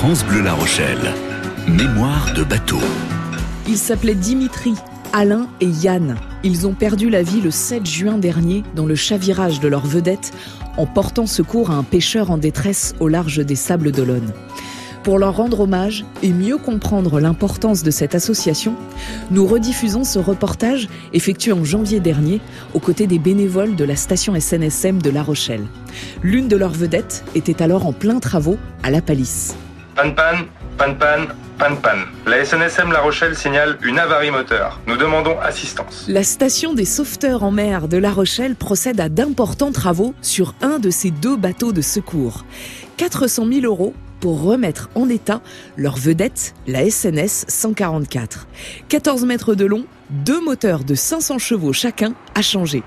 France Bleu La Rochelle. Mémoire de bateau. Ils s'appelaient Dimitri, Alain et Yann. Ils ont perdu la vie le 7 juin dernier dans le chavirage de leur vedette en portant secours à un pêcheur en détresse au large des Sables d'Olonne. Pour leur rendre hommage et mieux comprendre l'importance de cette association, nous rediffusons ce reportage effectué en janvier dernier aux côtés des bénévoles de la station SNSM de La Rochelle. L'une de leurs vedettes était alors en plein travaux à La Palisse. Pan pan, pan pan, pan pan. La SNSM La Rochelle signale une avarie moteur. Nous demandons assistance. La station des sauveteurs en mer de La Rochelle procède à d'importants travaux sur un de ces deux bateaux de secours. 400 000 euros pour remettre en état leur vedette, la SNS 144. 14 mètres de long, deux moteurs de 500 chevaux chacun à changer.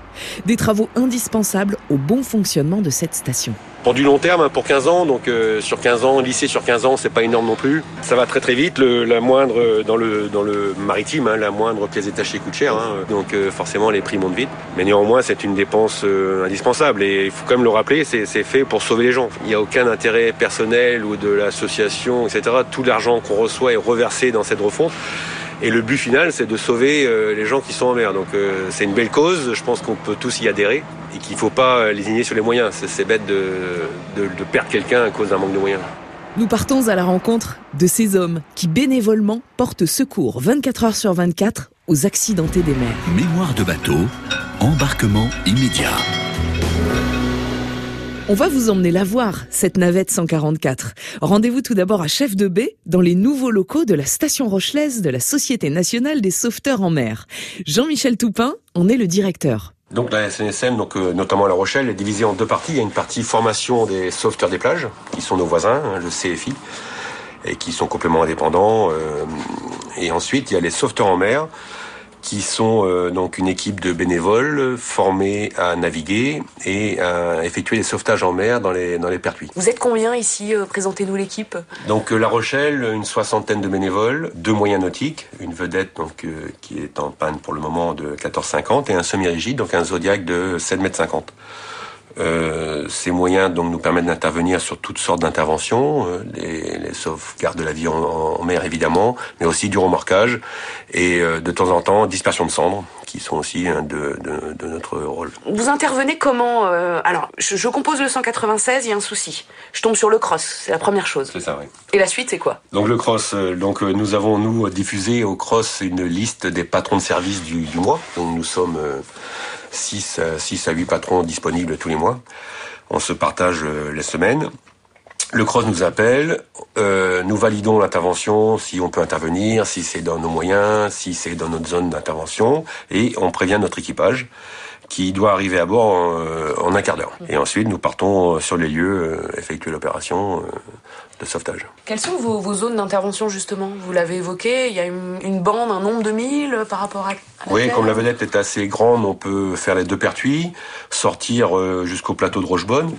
Des travaux indispensables au bon fonctionnement de cette station. Pour du long terme, hein, pour 15 ans, donc euh, sur 15 ans, lycée sur 15 ans, c'est pas énorme non plus. Ça va très très vite. La moindre euh, dans le dans le maritime, hein, la moindre pièce détachée coûte cher, hein, donc euh, forcément les prix montent vite. Mais néanmoins, c'est une dépense indispensable et il faut quand même le rappeler, c'est fait pour sauver les gens. Il n'y a aucun intérêt personnel ou de l'association, etc. Tout l'argent qu'on reçoit est reversé dans cette refonte. Et le but final, c'est de sauver euh, les gens qui sont en mer. Donc euh, c'est une belle cause, je pense qu'on peut tous y adhérer et qu'il ne faut pas euh, lésigner sur les moyens. C'est- C'est bête de, de, de perdre quelqu'un à cause d'un manque de moyens. Nous partons à la rencontre de ces hommes qui bénévolement portent secours 24 heures sur 24 aux accidentés des mers. Mémoire de bateau. Embarquement immédiat. On va vous emmener la voir, cette navette 144. Rendez-vous tout d'abord à Chef de Baie, dans les nouveaux locaux de la station rochelaise de la Société nationale des sauveteurs en mer. Jean-Michel Toupin en est le directeur. Donc la SNSM, donc, euh, notamment La Rochelle, est divisée en deux parties. Il y a une partie formation des sauveteurs des plages, qui sont nos voisins, hein, le CFI, et qui sont complètement indépendants. euh, et ensuite, il y a les sauveteurs en mer, qui sont euh, donc une équipe de bénévoles formés à naviguer et à effectuer des sauvetages en mer dans les, dans les pertuis. Vous êtes combien ici euh, Présentez-nous l'équipe. Donc euh, La Rochelle, une soixantaine de bénévoles, deux moyens nautiques, une vedette donc euh, qui est en panne pour le moment de 14,50 et un semi-rigide, donc un Zodiac de 7,50 mètres. Euh, ces moyens donc nous permettent d'intervenir sur toutes sortes d'interventions, euh, les, les sauvegardes de la vie en, en mer évidemment, mais aussi du remorquage et euh, de temps en temps dispersion de cendres, qui sont aussi un de, de, de notre rôle. Vous intervenez comment euh, Alors, je, je compose le 196, il y a un souci. Je tombe sur le cross, c'est la première chose. C'est ça, oui. Et la suite, c'est quoi? Donc le cross, euh, donc nous avons nous diffusé au cross une liste des patrons de service du, du mois. Donc nous sommes 6 à 8 patrons disponibles tous les mois. On se partage euh, les semaines. Le cross nous appelle, euh, nous validons l'intervention, si on peut intervenir, si c'est dans nos moyens, si c'est dans notre zone d'intervention, et on prévient notre équipage qui doit arriver à bord en, euh, en un quart d'heure. Et ensuite, nous partons euh, sur les lieux, euh, effectuer l'opération de sauvetage. Quelles sont vos, vos zones d'intervention, justement? Vous l'avez évoqué, il y a une, une bande, un nombre de milles par rapport à... à la Oui, terre comme la vedette est assez grande, on peut faire les deux pertuis, sortir jusqu'au plateau de Rochebonne,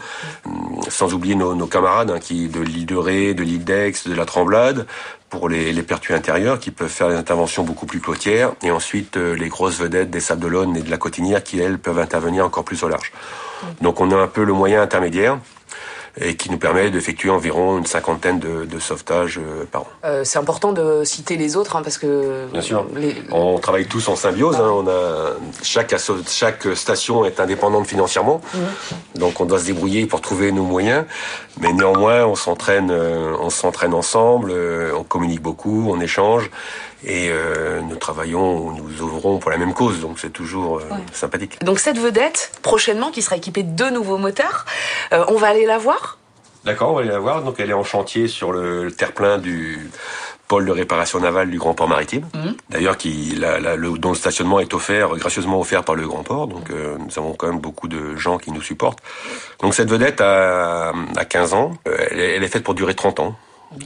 hum, sans oublier nos, nos camarades hein, qui de l'île de Ré, de l'île d'Aix, de la Tremblade, pour les, les pertuis intérieurs qui peuvent faire des interventions beaucoup plus côtières, et ensuite euh, les grosses vedettes des Sables d'Olonne et de la Cotinière qui, elles, peuvent intervenir encore plus au large. Donc on a un peu le moyen intermédiaire, et qui nous permet d'effectuer environ une cinquantaine de, de sauvetages euh, par an. Euh, c'est important de citer les autres, hein, parce que... Bien sûr. les- On travaille tous en symbiose. hein. On a chaque asso- chaque station est indépendante financièrement, donc on doit se débrouiller pour trouver nos moyens. Mais néanmoins, on s'entraîne, euh, on s'entraîne ensemble, on communique beaucoup, on échange et euh, nous travaillons, nous ouvrons pour la même cause. Donc c'est toujours euh, sympathique. Donc cette vedette, prochainement, qui sera équipée de deux nouveaux moteurs, euh, on va aller la voir? D'accord, on va aller la voir. Donc elle est en chantier sur le, le terre-plein du pôle de réparation navale du Grand Port Maritime. D'ailleurs, qui la- la- le, dont le stationnement est offert, gracieusement offert par le Grand Port. Donc euh, nous avons quand même beaucoup de gens qui nous supportent. Donc cette vedette a, a 15 ans. Euh, Elle est, elle est faite pour durer 30 ans.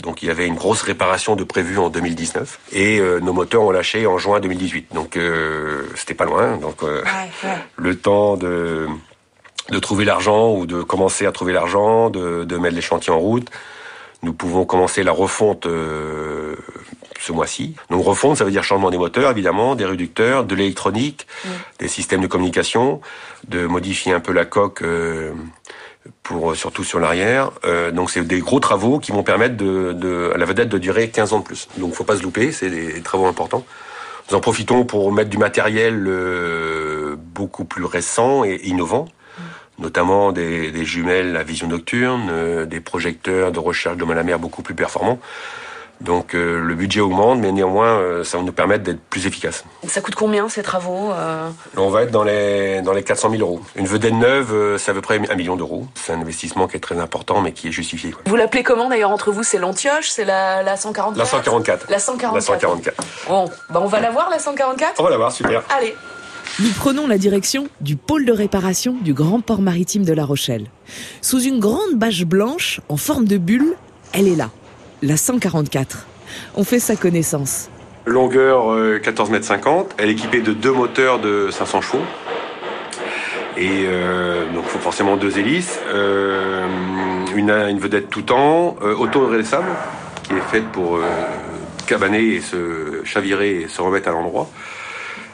Donc il y avait une grosse réparation de prévue en 2019 et euh, nos moteurs ont lâché en juin 2018. Donc euh, c'était pas loin. Donc euh, le temps de de trouver l'argent ou de commencer à trouver l'argent, de, de mettre les chantiers en route. Nous pouvons commencer la refonte euh, ce mois-ci. Donc refonte, ça veut dire changement des moteurs, évidemment, des réducteurs, de l'électronique, des systèmes de communication, de modifier un peu la coque euh, pour surtout sur l'arrière. donc c'est des gros travaux qui vont permettre de, de, à la vedette de durer 15 ans de plus. Donc faut pas se louper, c'est des travaux importants. Nous en profitons pour mettre du matériel beaucoup plus récent et innovant notamment des, des, jumelles à vision nocturne, des projecteurs de recherche de la mer beaucoup plus performants. Donc euh, le budget augmente, mais néanmoins, euh, ça va nous permettre d'être plus efficaces. Ça coûte combien ces travaux euh On va être dans les, dans les 400 000 euros. Une vedette neuve, c'est à peu près un million d'euros. C'est un investissement qui est très important, mais qui est justifié. Vous l'appelez comment d'ailleurs entre vous C'est l'Antioche C'est la, la 144 La 144. La 144. La 144. Bon, bah on va la voir la 144 On va la voir, super. Allez nous prenons la direction du pôle de réparation du grand port maritime de La Rochelle. Sous une grande bâche blanche en forme de bulle, elle est là, la 144. On fait sa connaissance. Longueur 14 mètres 50, elle est équipée de deux moteurs de 500 chevaux. Et euh, donc il faut forcément deux hélices, euh, une, une, vedette tout temps, euh, auto-redressable, qui est faite pour euh, cabaner et se chavirer et se remettre à l'endroit.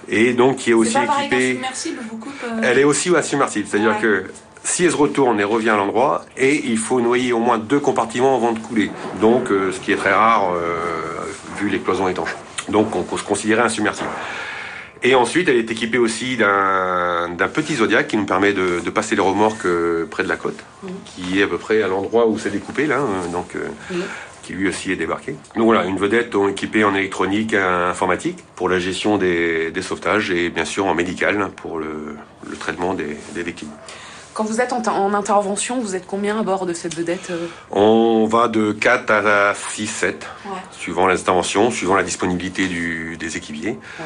Et donc qui est aussi est équipée. Elle est aussi insubmersible, c'est-à-dire ouais. que si elle se retourne, elle revient à l'endroit et il faut noyer au moins deux compartiments avant de couler. Donc, euh, ce qui est très rare euh, vu les cloisons étanches. Donc, on peut se considérer insubmersible. Et ensuite, elle est équipée aussi d'un petit zodiac qui nous permet de, de, passer les remorques euh, près de la côte, mmh. qui est à peu près à l'endroit où c'est découpé là, donc mmh. qui lui aussi est débarqué. Donc voilà, une vedette équipée en électronique, informatique pour la gestion des, des, sauvetages et bien sûr en médical pour le, le traitement des, des victimes. Quand vous êtes en, en, intervention, vous êtes combien à bord de cette vedette euh On va de 4 à 6, 7, ouais. suivant les interventions, suivant la disponibilité du, des équipiers. Ouais.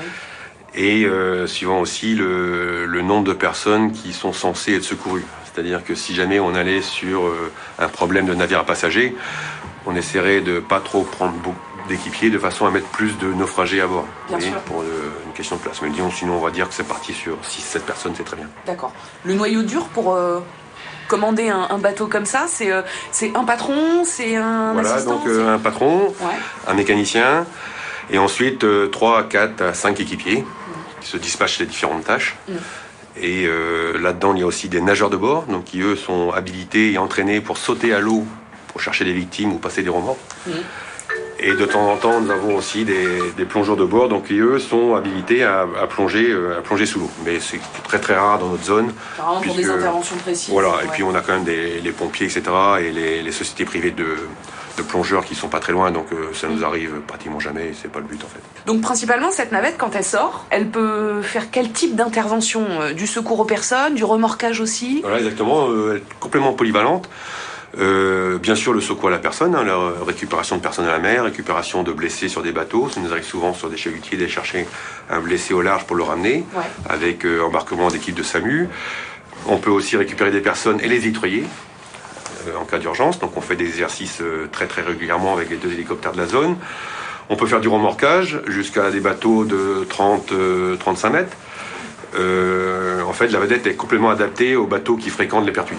Et euh, suivant aussi le, le, nombre de personnes qui sont censées être secourues. C'est-à-dire que si jamais on allait sur euh, un problème de navire à passagers, on essaierait de pas trop prendre beaucoup d'équipiers de façon à mettre plus de naufragés à bord. Bien sûr. Pour euh, une question de place. Mais disons, sinon, on va dire que c'est parti sur 6-7 personnes, c'est très bien. D'accord. Le noyau dur pour euh, commander un, un, bateau comme ça, c'est euh, un patron, c'est un Voilà, assistant, donc euh, un patron, ouais. un mécanicien, et ensuite 3, 4, 5 équipiers mmh. qui se dispatchent les différentes tâches. Mmh. Et euh, là-dedans, il y a aussi des nageurs de bord, donc qui eux sont habilités et entraînés pour sauter à l'eau pour chercher des victimes ou passer des remords. Mmh. Et de temps en temps, nous avons aussi des, des plongeurs de bord, donc qui eux sont habilités à, à plonger, à plonger sous l'eau. Mais c'est très très rare dans notre zone. Vraiment puisque, pour des interventions précises. Voilà, ouais. et puis on a quand même des, les pompiers, etc. et les, les sociétés privées de, de, plongeurs qui sont pas très loin, donc euh, ça nous arrive pratiquement jamais, et c'est pas le but en fait. Donc principalement, cette navette, quand elle sort, elle peut faire quel type d'intervention Du secours aux personnes, du remorquage aussi? Voilà, exactement, euh, elle est complètement polyvalente. Euh, bien sûr, le secours à la personne, hein, la récupération de personnes à la mer, récupération de blessés sur des bateaux. Ça nous arrive souvent sur des chalutiers d'aller chercher un blessé au large pour le ramener, ouais. avec euh, embarquement d'équipes de SAMU. On peut aussi récupérer des personnes et les nettoyer euh, en cas d'urgence. Donc on fait des exercices très très régulièrement avec les deux hélicoptères de la zone. On peut faire du remorquage jusqu'à des bateaux de 30-35 euh, mètres. En fait, la vedette est complètement adaptée aux bateaux qui fréquentent les pertuis.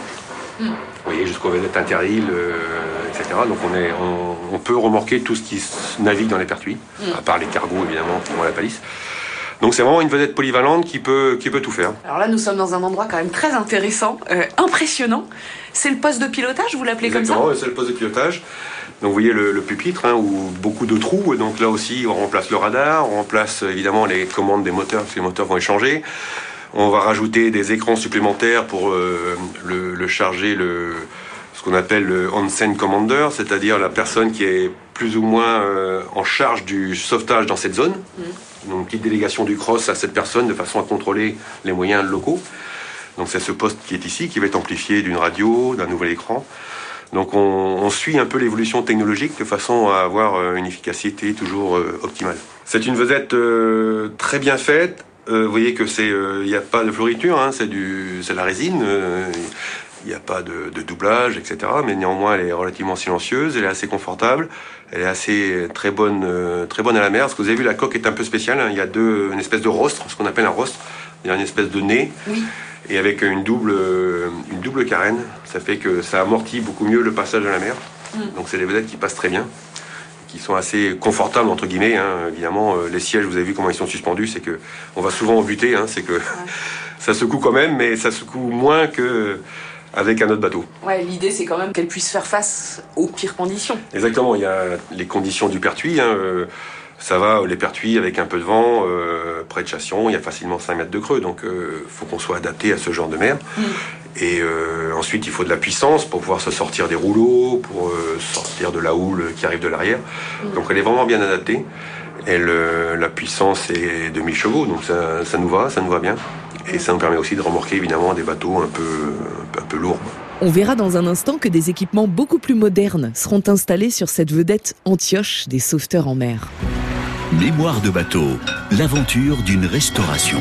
Mm. Vous voyez, jusqu'aux vedettes interîles, euh, etc. Donc on, est, on, on, peut remorquer tout ce qui navigue dans les pertuis, mm. à part les cargos évidemment qui vont à la palisse. Donc c'est vraiment une vedette polyvalente qui peut, qui peut tout faire. Alors là, nous sommes dans un endroit quand même très intéressant, euh, impressionnant. C'est le poste de pilotage, vous l'appelez comme ça? C'est le poste de pilotage. Donc vous voyez le, le pupitre, hein, où beaucoup de trous. Donc là aussi, on remplace le radar, on remplace évidemment les commandes des moteurs, parce que les moteurs vont échanger. On va rajouter des écrans supplémentaires pour euh, le, le, charger, le, ce qu'on appelle le on-scene commander, c'est-à-dire la personne qui est plus ou moins euh, en charge du sauvetage dans cette zone. Mmh. Donc, petite délégation du cross à cette personne de façon à contrôler les moyens locaux. Donc, c'est ce poste qui est ici, qui va être amplifié d'une radio, d'un nouvel écran. Donc, on, on suit un peu l'évolution technologique de façon à avoir euh, une efficacité toujours optimale. C'est une vedette très bien faite, euh, vous voyez que c'est, il euh, n'y a pas de floriture, hein, c'est du, c'est la résine. Il euh, n'y a pas de, de, doublage, etc. Mais néanmoins, elle est relativement silencieuse, elle est assez confortable, elle est assez très bonne, très bonne à la mer. Parce que vous avez vu, la coque est un peu spéciale. Hein. Il y a deux, une espèce de rostre, ce qu'on appelle un rostre. Il y a une espèce de nez. Oui. Et avec une double, une double carène, ça fait que ça amortit beaucoup mieux le passage à la mer. Mm. Donc c'est des vedettes qui passent très bien qui sont assez confortables entre guillemets. Hein. Évidemment, euh, les sièges, vous avez vu comment ils sont suspendus, c'est que on va souvent en buter. Hein. c'est que ouais. ça secoue quand même, mais ça secoue moins que avec un autre bateau. Ouais, l'idée c'est quand même qu'elle puisse faire face aux pires conditions. Exactement, il y a les conditions du pertuis. Hein, euh, ça va, les pertuis avec un peu de vent, euh, près de Chassion, il y a facilement 5 mètres de creux, donc il euh, faut qu'on soit adapté à ce genre de mer. Mm. Et euh, ensuite, il faut de la puissance pour pouvoir se sortir des rouleaux, pour euh, sortir de la houle qui arrive de l'arrière. Mm. Donc elle est vraiment bien adaptée. Elle, euh, la puissance est de 1000 chevaux, donc ça, ça nous va, ça nous va bien. Et ça nous permet aussi de remorquer évidemment des bateaux un peu, un peu, un peu lourds. On verra dans un instant que des équipements beaucoup plus modernes seront installés sur cette vedette Antioche des sauveteurs en mer. Mémoire de bateau, l'aventure d'une restauration.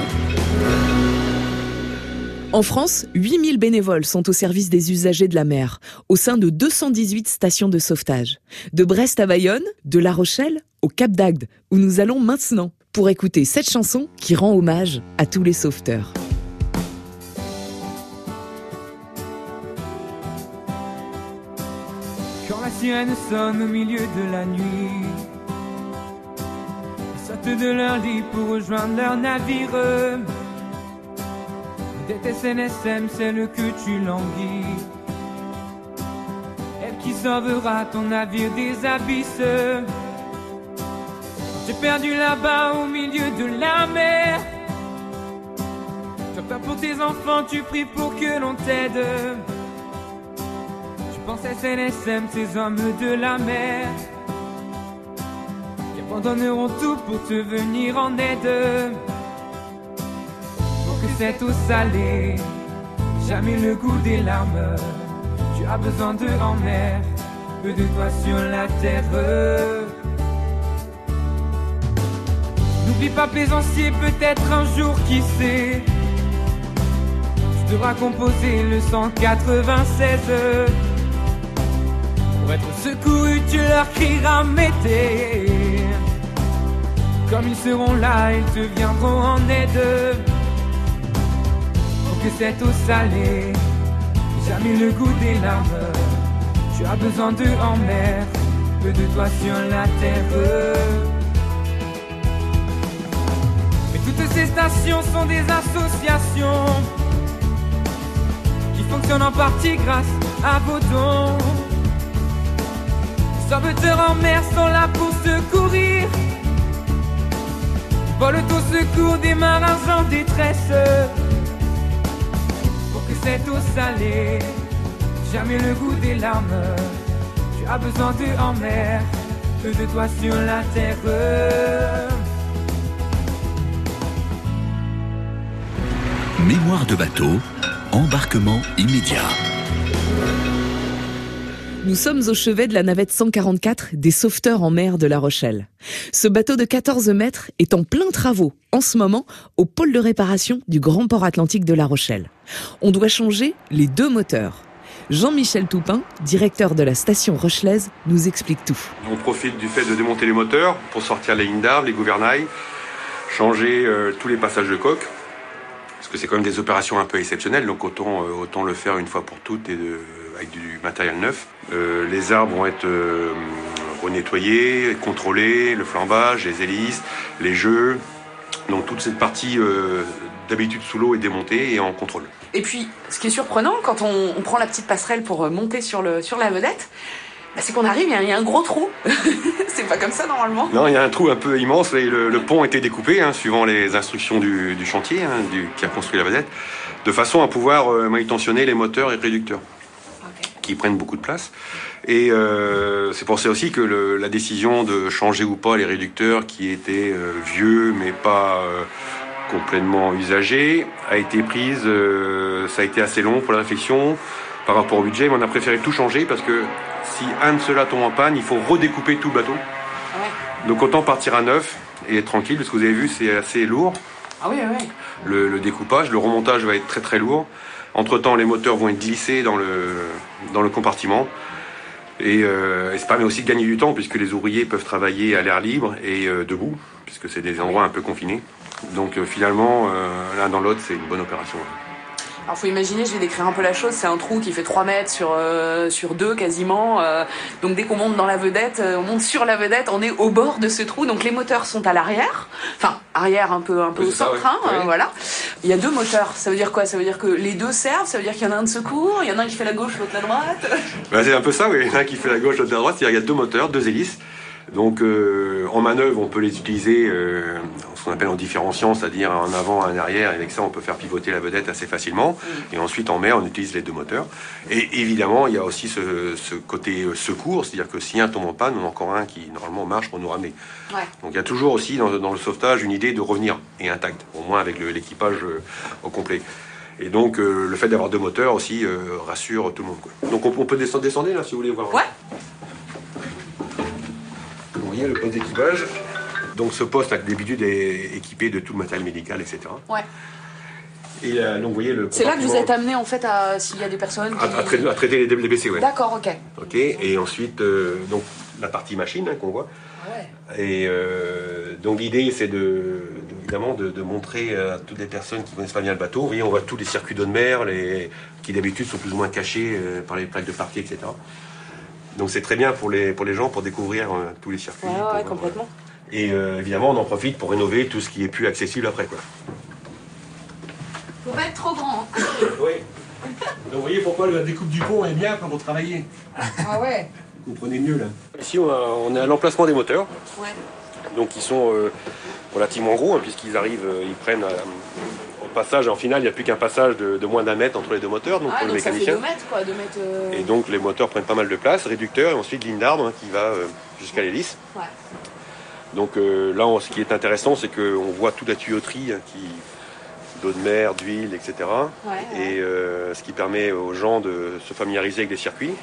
En France, 8000 bénévoles sont au service des usagers de la mer, au sein de 218 stations de sauvetage. De Brest à Bayonne, de La Rochelle au Cap d'Agde, où nous allons maintenant pour écouter cette chanson qui rend hommage à tous les sauveteurs. Quand la sirène sonne au milieu de la nuit, ils sortent de leur lit pour rejoindre leur navire. Peut-être SNSM, celle que tu languis. Elle qui sauvera ton navire des abysses. J'ai perdu là-bas au milieu de la mer. Tu as peur pour tes enfants, tu pries pour que l'on t'aide. Tu penses à SNSM, ces hommes de la mer. Qui abandonneront tout pour te venir en aide. Cette eau salée, jamais le goût des larmes. Tu as besoin d'eux en mer, peu de toi sur la terre. N'oublie pas plaisancier, peut-être un jour, qui sait. Tu devras composer le 196. Pour être secouru, tu leur crieras Mété. Comme ils seront là, ils te viendront en aide. Que cette eau salée, jamais le goût des larmes. Tu as besoin d'eux en mer, peu de toi sur la terre. Mais toutes ces stations sont des associations qui fonctionnent en partie grâce à vos dons. Les sauveteurs en mer sont là pour secourir. Volent au secours des marins en détresse. Que cette eau salée, jamais le goût des larmes. Tu as besoin d'eux en mer, peu de toi sur la terre. Mémoire de bateau, embarquement immédiat. Nous sommes au chevet de la navette 144 des sauveteurs en mer de La Rochelle. Ce bateau de 14 mètres est en plein travaux en ce moment au pôle de réparation du Grand Port Atlantique de La Rochelle. On doit changer les deux moteurs. Jean-Michel Toupin, directeur de la station rochelaise, nous explique tout. On profite du fait de démonter les moteurs pour sortir les lignes les gouvernails, changer euh, tous les passages de coque. Parce que c'est quand même des opérations un peu exceptionnelles, donc autant, euh, autant le faire une fois pour toutes et avec du matériel neuf. Euh, les arbres vont être euh, renettoyés, contrôlés, le flambage, les hélices, les jeux. Donc toute cette partie euh, d'habitude sous l'eau est démontée et en contrôle. Et puis, ce qui est surprenant, quand on, on prend la petite passerelle pour monter sur, le, sur la vedette, bah, c'est qu'on arrive, il y, a- il y a un gros trou. c'est pas comme ça normalement. Non, il y a un trou un peu immense et le, le pont a été découpé hein, suivant les instructions du, du chantier hein, du- qui a construit la vedette, de façon à pouvoir euh, manutentionner les moteurs et réducteurs qui prennent beaucoup de place. Et euh, c'est pour ça aussi que le- la décision de changer ou pas les réducteurs qui étaient euh, vieux mais pas euh, complètement usagés a été prise. ça a été assez long pour la réflexion par rapport au budget, mais on a préféré tout changer parce que si un de ceux-là tombe en panne, il faut redécouper tout le bateau. Donc autant partir à neuf et être tranquille, parce que vous avez vu, c'est assez lourd. Ah oui, oui. Le, le découpage, le remontage va être très très lourd. Entre-temps, les moteurs vont être glissés dans le, dans le compartiment. Et, euh, et ça permet aussi de gagner du temps, puisque les ouvriers peuvent travailler à l'air libre et euh, debout, puisque c'est des endroits un peu confinés. Donc euh, finalement, euh, l'un dans l'autre, c'est une bonne opération. Alors faut imaginer, je vais décrire un peu la chose, c'est un trou qui fait 3 mètres sur, euh, sur 2 quasiment. euh, donc dès qu'on monte dans la vedette, euh, on monte sur la vedette, on est au bord de ce trou. Donc les moteurs sont à l'arrière, enfin arrière un peu, un peu Oui, au ça, centre, hein, voilà. Il y a deux moteurs, ça veut dire quoi? Ça veut dire que les deux servent, ça veut dire qu'il y en a un de secours, il y en a un qui fait la gauche, l'autre la droite. Bah, c'est un peu ça, oui. Il y en a un qui fait la gauche, l'autre la droite. C'est-à-dire, Il y a deux moteurs, deux hélices. Donc, euh, en manœuvre, on peut les utiliser, euh, ce qu'on appelle en différenciant, c'est-à-dire en avant, en arrière. Et avec ça, on peut faire pivoter la vedette assez facilement. Et ensuite, en mer, on utilise les deux moteurs. Et évidemment, il y a aussi ce, ce côté euh, secours, c'est-à-dire que si un tombe en panne, on a encore un qui, normalement, marche pour nous ramener. Ouais. Donc, il y a toujours aussi dans, dans le sauvetage une idée de revenir et intact, au moins avec l'équipage euh, au complet. Et donc, le fait d'avoir deux moteurs aussi rassure tout le monde. quoi. Donc, on, on peut descendre, descendre là, si vous voulez voir. Ouais. Vous voyez le poste d'équipage. Donc, ce poste, d'habitude, est équipé de tout le matériel médical, etc. Ouais. Et euh, donc, vous voyez le. C'est là que vous êtes amené en fait à s'il y a des personnes qui. à, à traiter, à traiter les, les blessés, ouais. D'accord, ok. Ok. Et ensuite, euh, donc, la partie machine hein, qu'on voit. Ouais. Et euh, donc l'idée, c'est de, de- évidemment de, de montrer à toutes les personnes qui connaissent pas bien le bateau. Vous voyez, on voit tous les circuits d'eau de mer, les, qui d'habitude sont plus ou moins cachés euh, par les plaques de parquet, etc. Donc c'est très bien pour les, pour les gens pour découvrir euh, tous les circuits. Ouais, euh, complètement. Et euh, évidemment, on en profite pour rénover tout ce qui est plus accessible après. Quoi. Faut pas être trop grand. Oui. Donc vous voyez pourquoi la découpe du pont est bien quand vous travaillez. Ah ouais. Vous comprenez mieux là. Ici, on, a- on est à l'emplacement des moteurs. Ouais. Donc ils sont euh, relativement gros, hein, puisqu'ils arrivent, euh, ils prennent euh, passage, en finale, il n'y a plus qu'un passage de, de moins d'un mètre entre les deux moteurs, donc Ah, pour le donc ça fait mécanicien. 2 mètres quoi, 2 mètres. euh, Et donc les moteurs prennent pas mal de place, réducteur, et ensuite ligne d'arbre hein, qui va euh, jusqu'à l'hélice. Ouais. Donc euh, là, on- ce qui est intéressant, c'est qu'on voit toute la tuyauterie hein, qui d'eau de mer, d'huile, etc. Ouais, ouais. Et ce qui permet aux gens de se familiariser avec les circuits,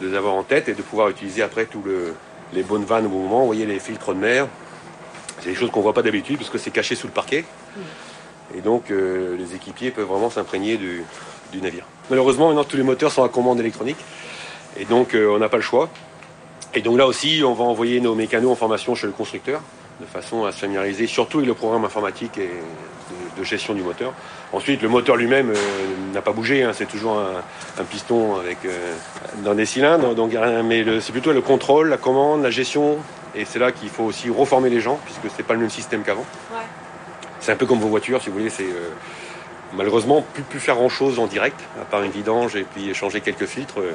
de les avoir en tête et de pouvoir utiliser après tous le, les bonnes vannes au moment. Vous voyez les filtres de mer, c'est des choses qu'on voit pas d'habitude parce que c'est caché sous le parquet. Et donc euh, les équipiers peuvent vraiment s'imprégner du, navire. Malheureusement, maintenant tous les moteurs sont à commande électronique et donc euh, on n'a pas le choix. Et donc là aussi, on va envoyer nos mécanos en formation chez le constructeur de façon à se familiariser surtout avec le programme informatique et de, gestion du moteur. Ensuite, le moteur lui-même euh, n'a pas bougé, hein, c'est toujours un, piston avec dans des cylindres. Donc, mais c'est plutôt le contrôle, la commande, la gestion, et c'est là qu'il faut aussi reformer les gens puisque c'est pas le même système qu'avant. Ouais. C'est un peu comme vos voitures, si vous voulez. C'est euh, malheureusement plus plus faire grand chose en direct, à part une vidange et puis changer quelques filtres. euh,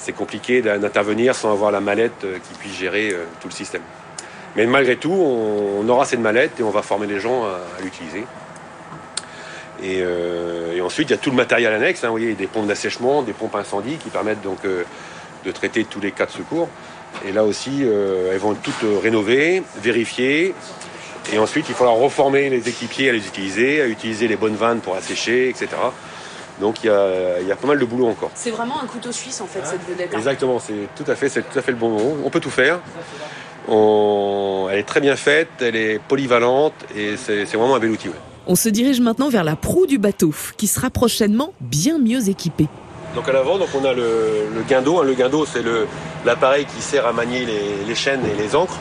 c'est compliqué d'intervenir sans avoir la mallette euh, qui puisse gérer tout le système. Mais malgré tout, on, aura cette mallette et on va former les gens à, l'utiliser. Et, ensuite, il y a tout le matériel annexe. hein, vous voyez, des pompes d'assèchement, des pompes incendie qui permettent donc de traiter tous les cas de secours. Et là aussi, elles vont être toutes rénovées, vérifiées. Et ensuite, il faudra reformer les équipiers à les utiliser, à utiliser les bonnes vannes pour assécher, etc. Donc il y a, il y a pas mal de boulot encore. C'est vraiment un couteau suisse en fait cette vedette. hein. Exactement, c'est tout à fait, c'est tout à fait le bon mot. On peut tout faire. On- Elle est très bien faite, elle est polyvalente et c'est vraiment un bel outil. ouais. On se dirige maintenant vers la proue du bateau, qui sera prochainement bien mieux équipée. Donc à l'avant, donc on a le, le guindeau. hein. Le guindeau, c'est le- l'appareil qui sert à manier les, chaînes et les ancres,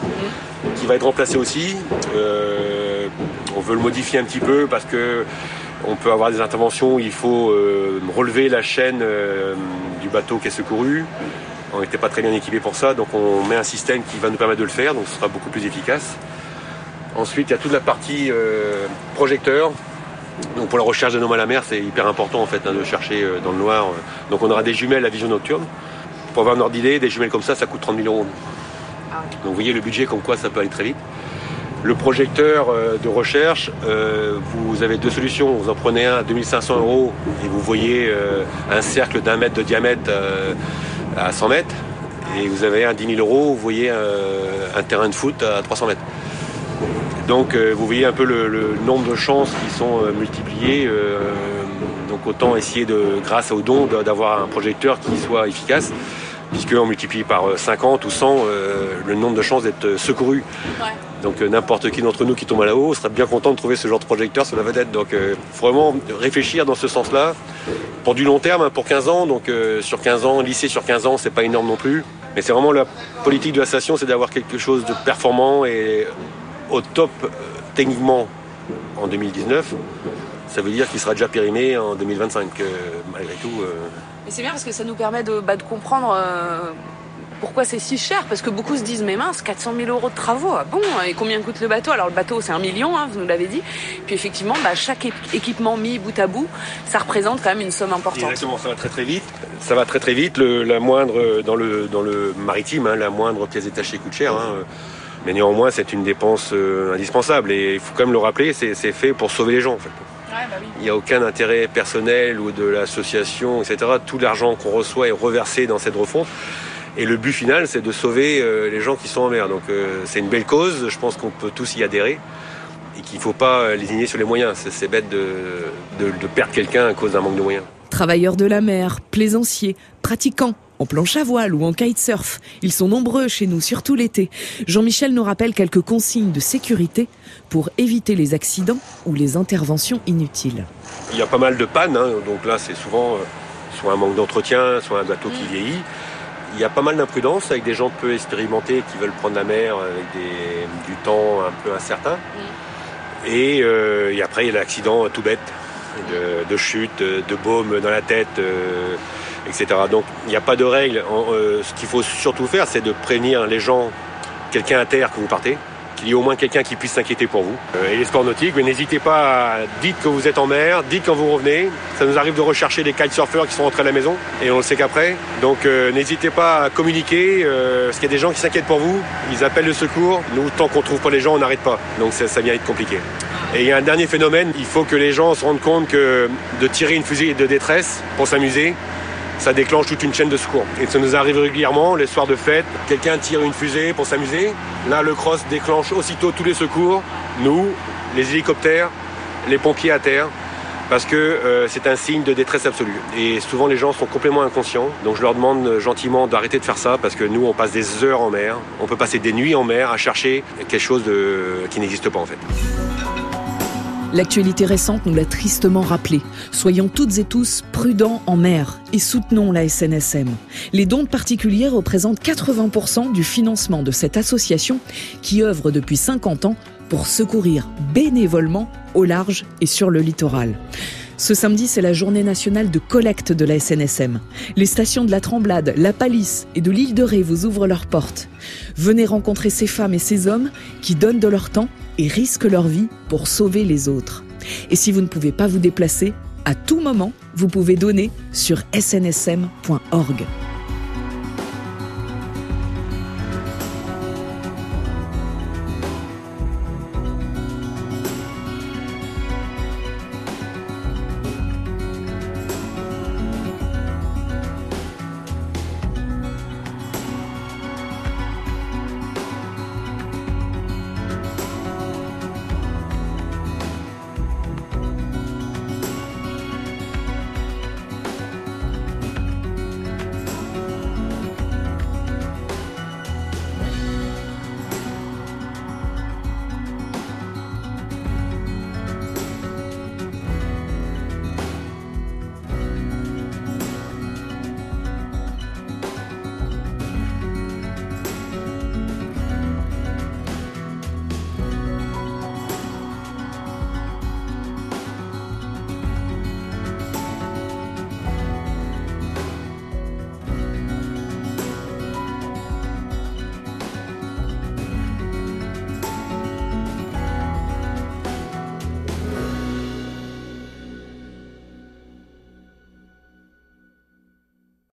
qui va être remplacé aussi. Euh, on veut le modifier un petit peu parce que on peut avoir des interventions où il faut euh, relever la chaîne euh, du bateau qui est secouru. On n'était pas très bien équipé pour ça, donc on met un système qui va nous permettre de le faire, donc ce sera beaucoup plus efficace. Ensuite, il y a toute la partie projecteur. Donc pour la recherche d'anomalies à la mer, c'est hyper important en fait hein, de chercher dans le noir. Donc on aura des jumelles à vision nocturne. Pour avoir un ordre d'idée, des jumelles comme ça, ça coûte 30 000 euros. Ah. Donc vous voyez le budget comme quoi ça peut aller très vite. Le projecteur euh, de recherche, euh, vous avez deux solutions. Vous en prenez un à 2500 euros et vous voyez euh, un cercle d'un mètre de diamètre euh, à 100 mètres. Et vous avez un 10 000 euros, vous voyez un terrain de foot à 300 mètres. Donc vous voyez un peu le, le nombre de chances qui sont multipliées. Euh, autant essayer de, grâce au don, de- d'avoir un projecteur qui soit efficace, puisqu'on multiplie par euh, 50 ou 100 euh, le nombre de chances d'être euh, secouru. Ouais. Donc euh, n'importe qui d'entre nous qui tombe à la haut serait bien content de trouver ce genre de projecteur sur la vedette. Donc euh, faut vraiment réfléchir dans ce sens-là. Pour du long terme, hein, pour 15 ans, donc euh, sur 15 ans, lycée sur 15 ans, c'est pas énorme non plus. Mais c'est vraiment la politique de la station, c'est d'avoir quelque chose de performant et au top euh, techniquement en 2019. Ça veut dire qu'il sera déjà périmé en 2025, malgré tout. Mais c'est bien parce que ça nous permet de, bah, de comprendre pourquoi c'est si cher Parce que beaucoup se disent, mais mince, 400 000 euros de travaux, ah bon Et combien coûte le bateau? Alors le bateau, c'est un million, hein, vous nous l'avez dit. Puis effectivement, bah, chaque équipement mis bout à bout, ça représente quand même une somme importante. Exactement, ça va très très vite. Ça va très très vite. Le, la moindre dans le dans le maritime, hein, la moindre pièce détachée coûte cher. Hein. mais néanmoins, c'est une dépense euh, indispensable. Et il faut quand même le rappeler, c'est fait pour sauver les gens. En fait. Bah il n'y a aucun intérêt personnel ou de l'association, etc. Tout l'argent qu'on reçoit est reversé dans cette refonte. Et le but final, c'est de sauver euh, les gens qui sont en mer. Donc euh, c'est une belle cause, je pense qu'on peut tous y adhérer et qu'il ne faut pas euh, lésigner sur les moyens. C'est bête de, de perdre quelqu'un à cause d'un manque de moyens. Travailleurs de la mer, plaisanciers, pratiquants, en planche à voile ou en kitesurf. Ils sont nombreux chez nous, surtout l'été. Jean-Michel nous rappelle quelques consignes de sécurité pour éviter les accidents ou les interventions inutiles. Il y a pas mal de pannes, hein. donc là c'est souvent soit un manque d'entretien, soit un bateau qui vieillit. Il y a pas mal d'imprudence avec des gens peu expérimentés qui veulent prendre la mer avec du temps un peu incertain. Mm. Euh, et, après, il y a l'accident tout bête, de, chute, de, baume dans la tête, euh, etc. Donc il n'y a pas de règle. Euh, ce qu'il faut surtout faire, c'est de prévenir les gens, quelqu'un à terre que vous partez qu'il y ait au moins quelqu'un qui puisse s'inquiéter pour vous. Euh, et les sports nautiques, mais n'hésitez pas, dites que vous êtes en mer, dites quand vous revenez. Ça nous arrive de rechercher des kitesurfers qui sont rentrés à la maison et on le sait qu'après. Donc n'hésitez pas à communiquer, parce qu'il y a des gens qui s'inquiètent pour vous, ils appellent le secours. Nous, tant qu'on trouve pas les gens, on n'arrête pas. Donc ça, ça vient être compliqué. Et il y a un dernier phénomène, il faut que les gens se rendent compte que de tirer une fusée de détresse pour s'amuser, ça déclenche toute une chaîne de secours. Et ça nous arrive régulièrement, les soirs de fête, quelqu'un tire une fusée pour s'amuser. Là, le cross déclenche aussitôt tous les secours, nous, les hélicoptères, les pompiers à terre, parce que euh, c'est un signe de détresse absolue. Et souvent, les gens sont complètement inconscients. Donc, je leur demande gentiment d'arrêter de faire ça, parce que nous, on passe des heures en mer, on peut passer des nuits en mer à chercher quelque chose qui n'existe pas en fait. L'actualité récente nous l'a tristement rappelé. Soyons toutes et tous prudents en mer et soutenons la SNSM. Les dons de particuliers représentent 80% du financement de cette association qui œuvre depuis 50 ans pour secourir bénévolement au large et sur le littoral. Ce samedi, c'est la journée nationale de collecte de la SNSM. Les stations de la Tremblade, la Palisse et de l'île de Ré vous ouvrent leurs portes. Venez rencontrer ces femmes et ces hommes qui donnent de leur temps et risquent leur vie pour sauver les autres. Et si vous ne pouvez pas vous déplacer, à tout moment, vous pouvez donner sur snsm.org.